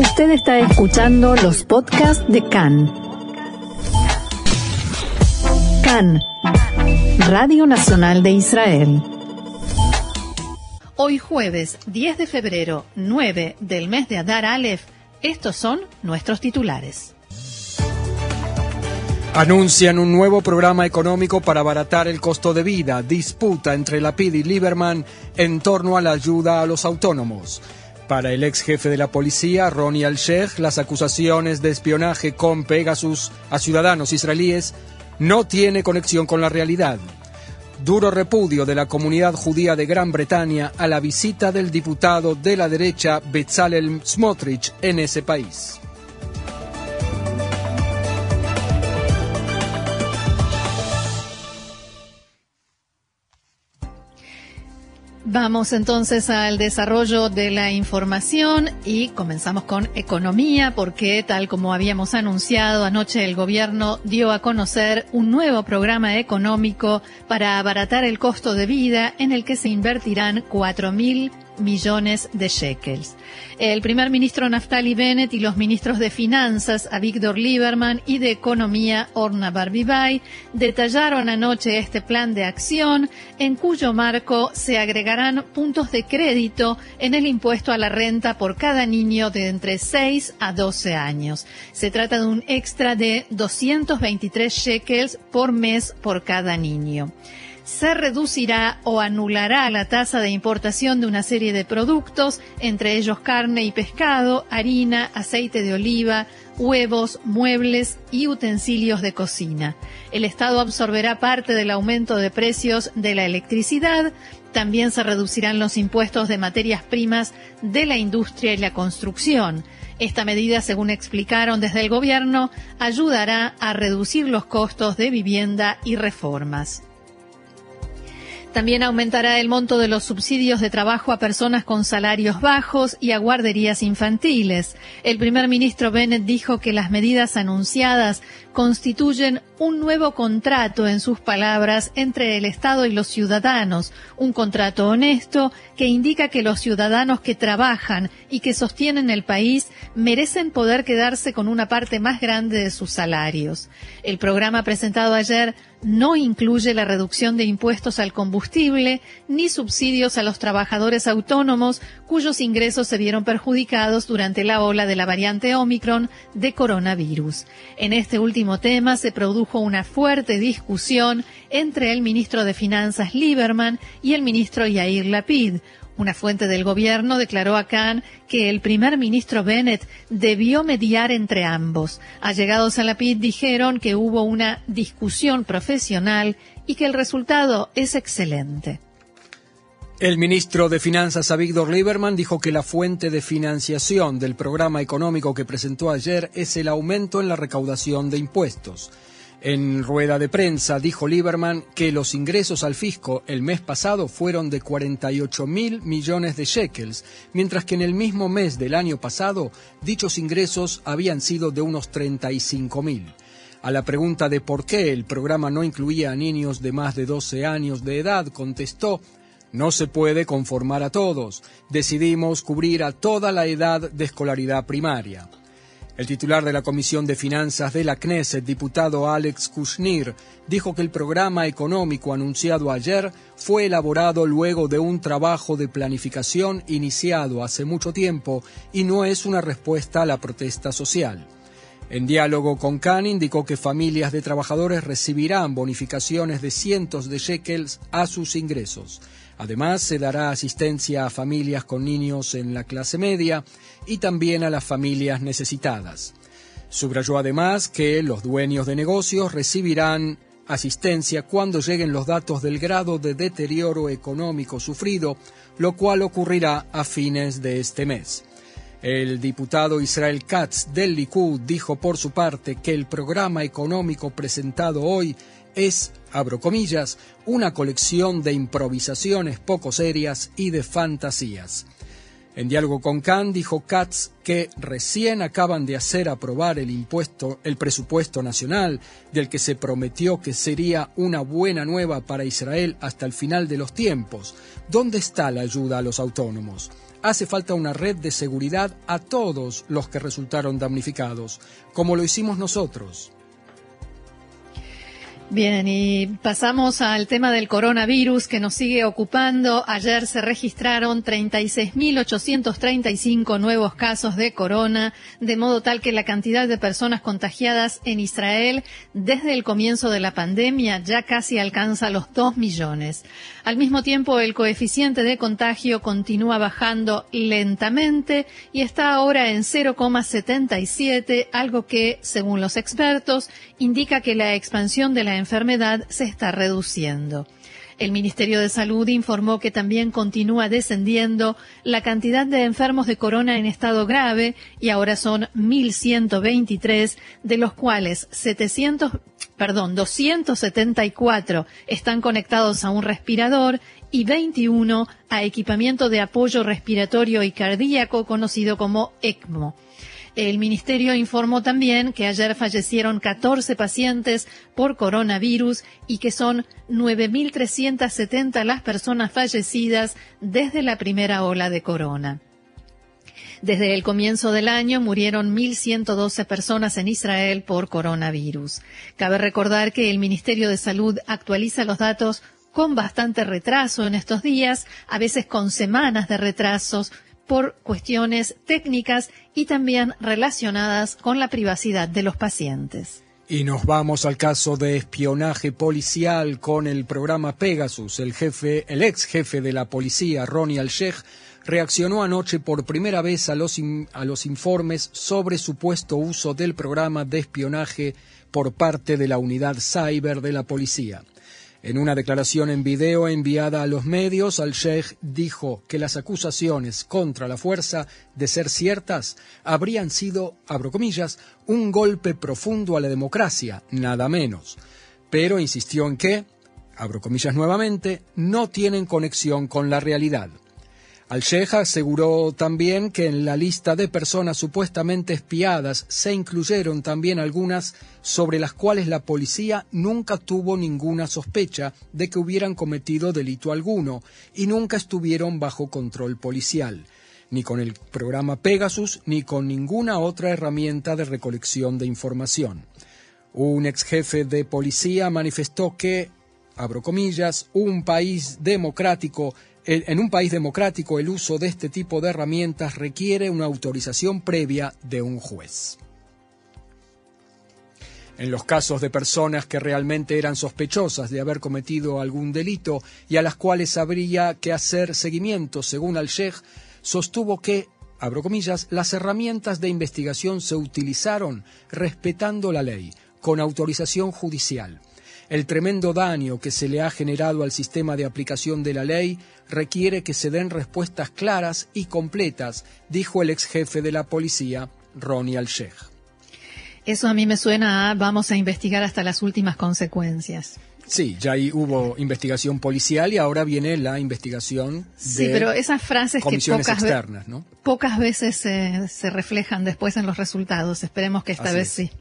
Usted está escuchando los podcasts de CAN. CAN, Radio Nacional de Israel. Hoy jueves 10 de febrero 9 del mes de Adar Aleph, estos son nuestros titulares. Anuncian un nuevo programa económico para abaratar el costo de vida. Disputa entre Lapid y Lieberman en torno a la ayuda a los autónomos. Para el ex jefe de la policía, Ronnie Al-Sheikh, las acusaciones de espionaje con Pegasus a ciudadanos israelíes no tiene conexión con la realidad. Duro repudio de la comunidad judía de Gran Bretaña a la visita del diputado de la derecha Bezalel Smotrich en ese país. Vamos entonces al desarrollo de la información y comenzamos con economía porque tal como habíamos anunciado anoche el gobierno dio a conocer un nuevo programa económico para abaratar el costo de vida en el que se invertirán 4 mil millones de shekels. El primer ministro Naftali Bennett y los ministros de Finanzas, Avigdor Lieberman, y de Economía, Orna Barbibay, detallaron anoche este plan de acción, en cuyo marco se agregarán puntos de crédito en el impuesto a la renta por cada niño de entre 6 a 12 años. Se trata de un extra de 223 shekels por mes por cada niño se reducirá o anulará la tasa de importación de una serie de productos, entre ellos carne y pescado, harina, aceite de oliva, huevos, muebles y utensilios de cocina. El Estado absorberá parte del aumento de precios de la electricidad. También se reducirán los impuestos de materias primas de la industria y la construcción. Esta medida, según explicaron desde el Gobierno, ayudará a reducir los costos de vivienda y reformas. También aumentará el monto de los subsidios de trabajo a personas con salarios bajos y a guarderías infantiles. El primer ministro Bennett dijo que las medidas anunciadas constituyen un nuevo contrato, en sus palabras, entre el Estado y los ciudadanos, un contrato honesto que indica que los ciudadanos que trabajan y que sostienen el país merecen poder quedarse con una parte más grande de sus salarios. El programa presentado ayer no incluye la reducción de impuestos al combustible ni subsidios a los trabajadores autónomos cuyos ingresos se vieron perjudicados durante la ola de la variante Omicron de coronavirus. En este último tema se produjo una fuerte discusión entre el ministro de Finanzas Lieberman y el ministro Yair Lapid, una fuente del gobierno declaró a Khan que el primer ministro Bennett debió mediar entre ambos. Allegados a la PID dijeron que hubo una discusión profesional y que el resultado es excelente. El ministro de Finanzas, Avigdor Lieberman, dijo que la fuente de financiación del programa económico que presentó ayer es el aumento en la recaudación de impuestos. En rueda de prensa dijo Lieberman que los ingresos al fisco el mes pasado fueron de 48 mil millones de shekels, mientras que en el mismo mes del año pasado dichos ingresos habían sido de unos 35 mil. A la pregunta de por qué el programa no incluía a niños de más de 12 años de edad, contestó no se puede conformar a todos. Decidimos cubrir a toda la edad de escolaridad primaria. El titular de la Comisión de Finanzas de la Knesset, diputado Alex Kushnir, dijo que el programa económico anunciado ayer fue elaborado luego de un trabajo de planificación iniciado hace mucho tiempo y no es una respuesta a la protesta social. En diálogo con Khan indicó que familias de trabajadores recibirán bonificaciones de cientos de shekels a sus ingresos. Además, se dará asistencia a familias con niños en la clase media y también a las familias necesitadas. Subrayó además que los dueños de negocios recibirán asistencia cuando lleguen los datos del grado de deterioro económico sufrido, lo cual ocurrirá a fines de este mes. El diputado Israel Katz del Likud dijo por su parte que el programa económico presentado hoy es, abro comillas, una colección de improvisaciones poco serias y de fantasías. En diálogo con Khan dijo Katz que recién acaban de hacer aprobar el impuesto, el presupuesto nacional, del que se prometió que sería una buena nueva para Israel hasta el final de los tiempos. ¿Dónde está la ayuda a los autónomos? hace falta una red de seguridad a todos los que resultaron damnificados, como lo hicimos nosotros. Bien, y pasamos al tema del coronavirus que nos sigue ocupando. Ayer se registraron 36.835 nuevos casos de corona, de modo tal que la cantidad de personas contagiadas en Israel desde el comienzo de la pandemia ya casi alcanza los 2 millones. Al mismo tiempo, el coeficiente de contagio continúa bajando lentamente y está ahora en 0,77, algo que, según los expertos, indica que la expansión de la enfermedad se está reduciendo. El Ministerio de Salud informó que también continúa descendiendo la cantidad de enfermos de corona en estado grave y ahora son 1.123, de los cuales 700, perdón, 274 están conectados a un respirador y 21 a equipamiento de apoyo respiratorio y cardíaco conocido como ECMO. El ministerio informó también que ayer fallecieron 14 pacientes por coronavirus y que son 9.370 las personas fallecidas desde la primera ola de corona. Desde el comienzo del año murieron 1.112 personas en Israel por coronavirus. Cabe recordar que el Ministerio de Salud actualiza los datos con bastante retraso en estos días, a veces con semanas de retrasos, por cuestiones técnicas y también relacionadas con la privacidad de los pacientes. Y nos vamos al caso de espionaje policial con el programa Pegasus. El jefe, el ex jefe de la policía, Ronnie Al-Sheikh, reaccionó anoche por primera vez a los, a los informes sobre supuesto uso del programa de espionaje por parte de la unidad cyber de la policía. En una declaración en video enviada a los medios, al-Sheikh dijo que las acusaciones contra la fuerza, de ser ciertas, habrían sido, abro comillas, un golpe profundo a la democracia, nada menos. Pero insistió en que, abro comillas nuevamente, no tienen conexión con la realidad. Al-Sheikh aseguró también que en la lista de personas supuestamente espiadas se incluyeron también algunas sobre las cuales la policía nunca tuvo ninguna sospecha de que hubieran cometido delito alguno y nunca estuvieron bajo control policial, ni con el programa Pegasus ni con ninguna otra herramienta de recolección de información. Un ex jefe de policía manifestó que, abro comillas, un país democrático en un país democrático el uso de este tipo de herramientas requiere una autorización previa de un juez. En los casos de personas que realmente eran sospechosas de haber cometido algún delito y a las cuales habría que hacer seguimiento, según al-Sheikh, sostuvo que, abro comillas, las herramientas de investigación se utilizaron respetando la ley, con autorización judicial. El tremendo daño que se le ha generado al sistema de aplicación de la ley requiere que se den respuestas claras y completas, dijo el ex jefe de la policía, Ronnie Al-Sheikh. Eso a mí me suena a vamos a investigar hasta las últimas consecuencias. Sí, ya ahí hubo investigación policial y ahora viene la investigación sí, de pero esas frases que pocas, externas, ¿no? pocas veces se reflejan después en los resultados. Esperemos que esta vez sí.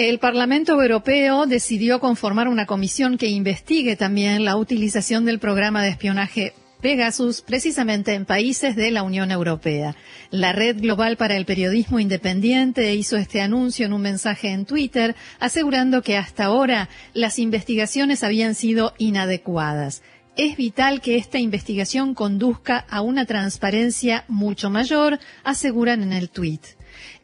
El Parlamento Europeo decidió conformar una comisión que investigue también la utilización del programa de espionaje Pegasus precisamente en países de la Unión Europea. La Red Global para el Periodismo Independiente hizo este anuncio en un mensaje en Twitter asegurando que hasta ahora las investigaciones habían sido inadecuadas. Es vital que esta investigación conduzca a una transparencia mucho mayor, aseguran en el tweet.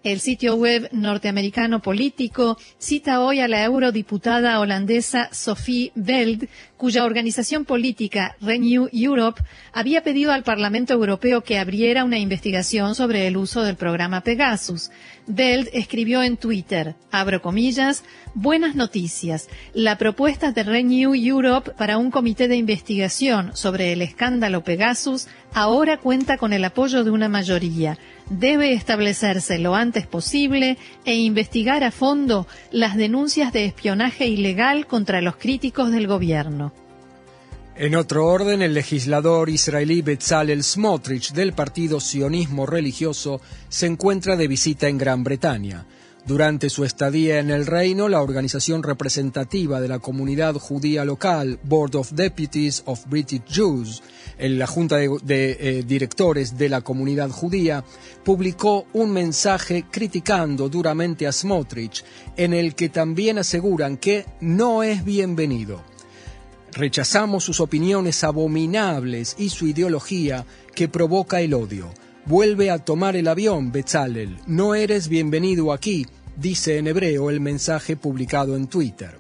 El sitio web norteamericano político cita hoy a la eurodiputada holandesa Sophie Veld, cuya organización política Renew Europe había pedido al Parlamento Europeo que abriera una investigación sobre el uso del programa Pegasus. Veld escribió en Twitter, abro comillas, buenas noticias. La propuesta de Renew Europe para un comité de investigación sobre el escándalo Pegasus ahora cuenta con el apoyo de una mayoría debe establecerse lo antes posible e investigar a fondo las denuncias de espionaje ilegal contra los críticos del gobierno. En otro orden, el legislador israelí Bezalel Smotrich del partido sionismo religioso se encuentra de visita en Gran Bretaña. Durante su estadía en el reino, la organización representativa de la comunidad judía local, Board of Deputies of British Jews, en la Junta de, eh, Directores de la Comunidad Judía, publicó un mensaje criticando duramente a Smotrich, en el que también aseguran que no es bienvenido. Rechazamos sus opiniones abominables y su ideología que provoca el odio. Vuelve a tomar el avión, Bezalel. No eres bienvenido aquí, dice en hebreo el mensaje publicado en Twitter.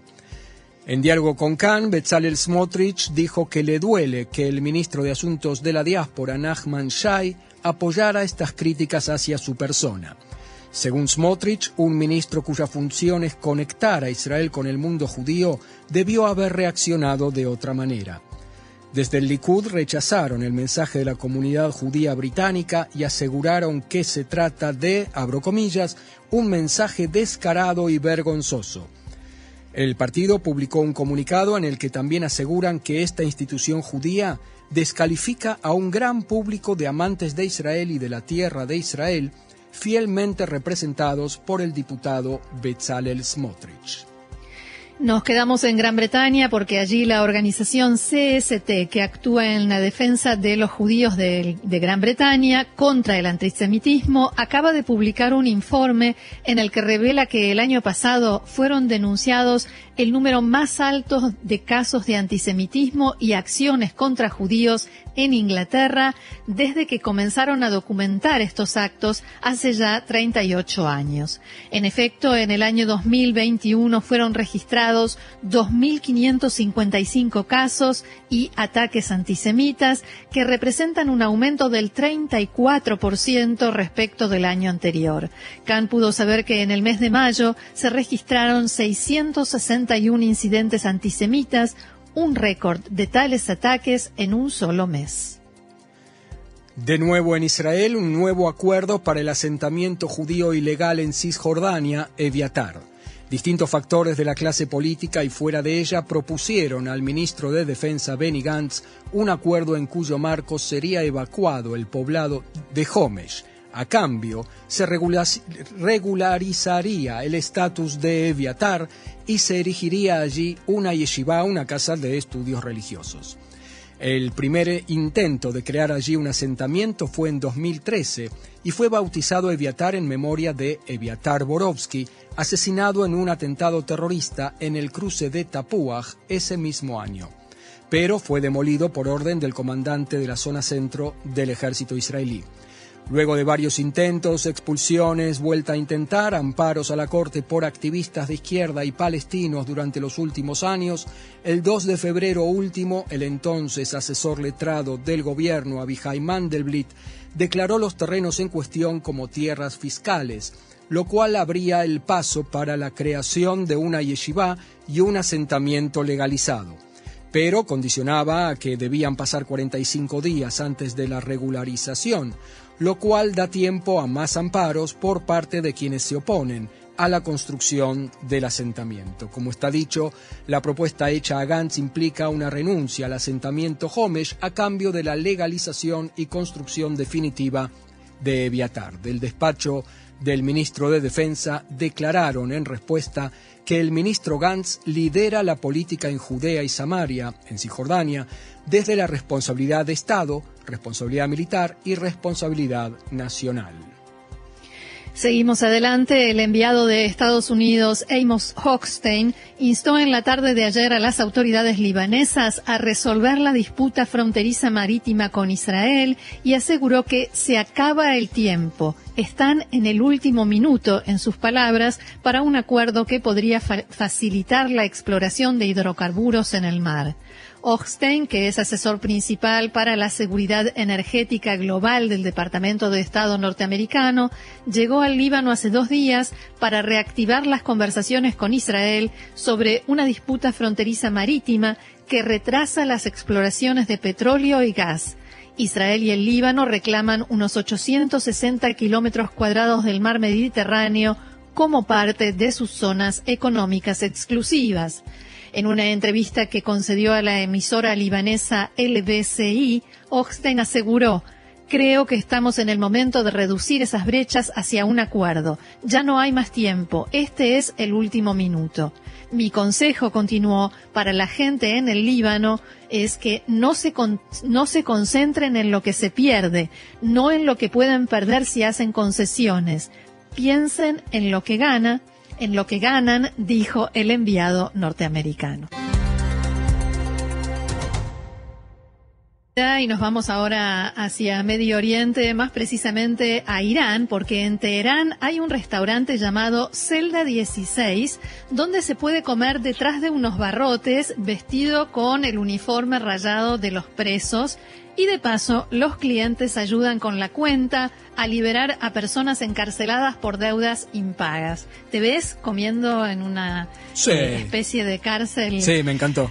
En diálogo con Khan, Bezalel Smotrich dijo que le duele que el ministro de Asuntos de la Diáspora, Nachman Shai, apoyara estas críticas hacia su persona. Según Smotrich, un ministro cuya función es conectar a Israel con el mundo judío debió haber reaccionado de otra manera. Desde el Likud rechazaron el mensaje de la comunidad judía británica y aseguraron que se trata de, abro comillas, un mensaje descarado y vergonzoso. El partido publicó un comunicado en el que también aseguran que esta institución judía descalifica a un gran público de amantes de Israel y de la tierra de Israel, fielmente representados por el diputado Bezalel Smotrich. Nos quedamos en Gran Bretaña porque allí la organización CST, que actúa en la defensa de los judíos de, Gran Bretaña contra el antisemitismo, acaba de publicar un informe en el que revela que el año pasado fueron denunciados el número más alto de casos de antisemitismo y acciones contra judíos en Inglaterra desde que comenzaron a documentar estos actos hace ya 38 años. En efecto, en el año 2021 fueron registrados 2.555 casos y ataques antisemitas que representan un aumento del 34% respecto del año anterior. Khan pudo saber que en el mes de mayo se registraron 660 incidentes antisemitas, un récord de tales ataques en un solo mes. De nuevo en Israel, un nuevo acuerdo para el asentamiento judío ilegal en Cisjordania, Eviatar. Distintos factores de la clase política y fuera de ella propusieron al ministro de Defensa Benny Gantz un acuerdo en cuyo marco sería evacuado el poblado de Homesh, a cambio, se regularizaría el estatus de Eviatar y se erigiría allí una yeshiva, una casa de estudios religiosos. El primer intento de crear allí un asentamiento fue en 2013 y fue bautizado Eviatar en memoria de Eviatar Borovsky, asesinado en un atentado terrorista en el cruce de Tapuaj ese mismo año. Pero fue demolido por orden del comandante de la zona centro del ejército israelí. Luego de varios intentos, expulsiones, vuelta a intentar, amparos a la Corte por activistas de izquierda y palestinos durante los últimos años, el 2 de febrero último, el entonces asesor letrado del gobierno, Abihai Mandelblit, declaró los terrenos en cuestión como tierras fiscales, lo cual abría el paso para la creación de una yeshiva y un asentamiento legalizado pero condicionaba a que debían pasar 45 días antes de la regularización, lo cual da tiempo a más amparos por parte de quienes se oponen a la construcción del asentamiento. Como está dicho, la propuesta hecha a Gantz implica una renuncia al asentamiento Homesh a cambio de la legalización y construcción definitiva de Eviatar. Del despacho del ministro de Defensa declararon en respuesta que el ministro Gantz lidera la política en Judea y Samaria, en Cisjordania, desde la responsabilidad de Estado, responsabilidad militar y responsabilidad nacional. Seguimos adelante. El enviado de Estados Unidos, Amos Hochstein, instó en la tarde de ayer a las autoridades libanesas a resolver la disputa fronteriza marítima con Israel y aseguró que se acaba el tiempo. Están en el último minuto, en sus palabras, para un acuerdo que podría facilitar la exploración de hidrocarburos en el mar. Ochstein, que es asesor principal para la seguridad energética global del Departamento de Estado norteamericano, llegó al Líbano hace dos días para reactivar las conversaciones con Israel sobre una disputa fronteriza marítima que retrasa las exploraciones de petróleo y gas. Israel y el Líbano reclaman unos 860 kilómetros cuadrados del mar Mediterráneo como parte de sus zonas económicas exclusivas. En una entrevista que concedió a la emisora libanesa LBCI, Ochstein aseguró Creo que estamos en el momento de reducir esas brechas hacia un acuerdo. Ya no hay más tiempo. Este es el último minuto. Mi consejo, continuó, para la gente en el Líbano es que no se, no se concentren en lo que se pierde, no en lo que pueden perder si hacen concesiones. Piensen en lo que gana, en lo que ganan, dijo el enviado norteamericano. Y nos vamos ahora hacia Medio Oriente, más precisamente a Irán, porque en Teherán hay un restaurante llamado Celda 16, donde se puede comer detrás de unos barrotes vestido con el uniforme rayado de los presos. Y de paso, los clientes ayudan con la cuenta a liberar a personas encarceladas por deudas impagas. ¿Te ves comiendo en una eh, especie de cárcel? Sí, me encantó.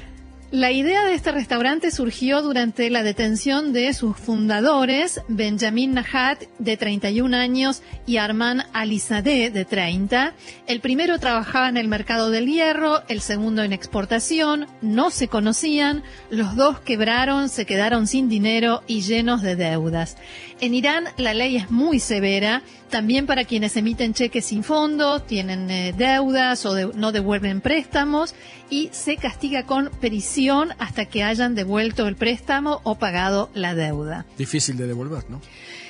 La idea de este restaurante surgió durante la detención de sus fundadores, Benjamin Nahat, de 31 años, y Armand Alizadeh, de 30. El primero trabajaba en el mercado del hierro, el segundo en exportación, no se conocían, los dos quebraron, se quedaron sin dinero y llenos de deudas. En Irán la ley es muy severa, también para quienes emiten cheques sin fondo, tienen eh, deudas o no devuelven préstamos y se castiga con prisión hasta que hayan devuelto el préstamo o pagado la deuda. Difícil de devolver, ¿no?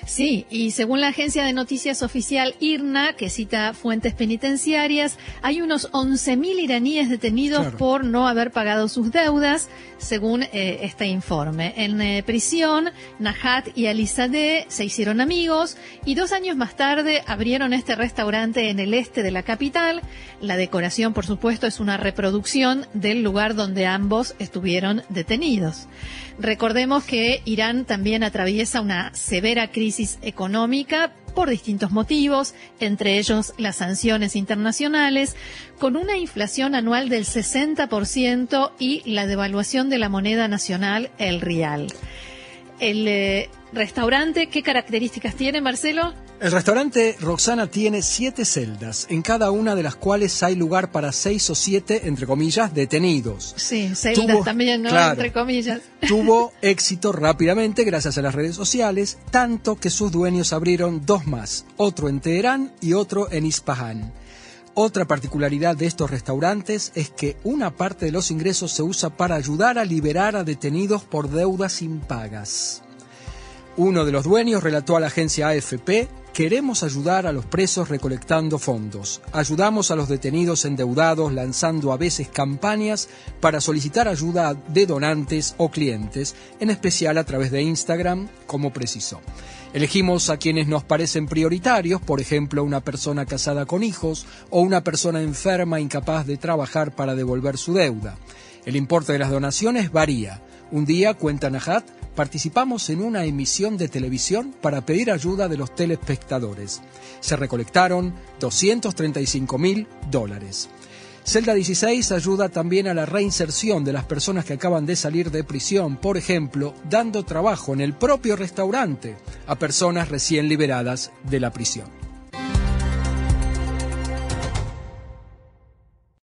Sí, y según la agencia de noticias oficial IRNA, que cita fuentes penitenciarias, hay unos 11.000 iraníes detenidos por no haber pagado sus deudas, según eh, este informe. En eh, prisión, Nahat y Alizadeh se hicieron amigos y dos años más tarde abrieron este restaurante en el este de la capital. La decoración, por supuesto, es una reproducción del lugar donde ambos estuvieron detenidos. Recordemos que Irán también atraviesa una severa crisis económica por distintos motivos, entre ellos las sanciones internacionales, con una inflación anual del 60% y la devaluación de la moneda nacional, el rial. El eh, restaurante, ¿qué características tiene, Marcelo? El restaurante Roxana tiene siete celdas, en cada una de las cuales hay lugar para seis o siete, entre comillas, detenidos. Sí, celdas también, ¿no? entre comillas. Tuvo éxito rápidamente gracias a las redes sociales, tanto que sus dueños abrieron dos más, otro en Teherán y otro en Ispahan. Otra particularidad de estos restaurantes es que una parte de los ingresos se usa para ayudar a liberar a detenidos por deudas impagas. Uno de los dueños relató a la agencia AFP Queremos ayudar a los presos recolectando fondos. Ayudamos a los detenidos endeudados lanzando a veces campañas para solicitar ayuda de donantes o clientes, en especial a través de Instagram, como precisó. Elegimos a quienes nos parecen prioritarios, por ejemplo, una persona casada con hijos o una persona enferma incapaz de trabajar para devolver su deuda. El importe de las donaciones varía. Un día, cuenta Nahat, participamos en una emisión de televisión para pedir ayuda de los telespectadores. Se recolectaron 235 mil dólares. Celda 16 ayuda también a la reinserción de las personas que acaban de salir de prisión, por ejemplo, dando trabajo en el propio restaurante a personas recién liberadas de la prisión.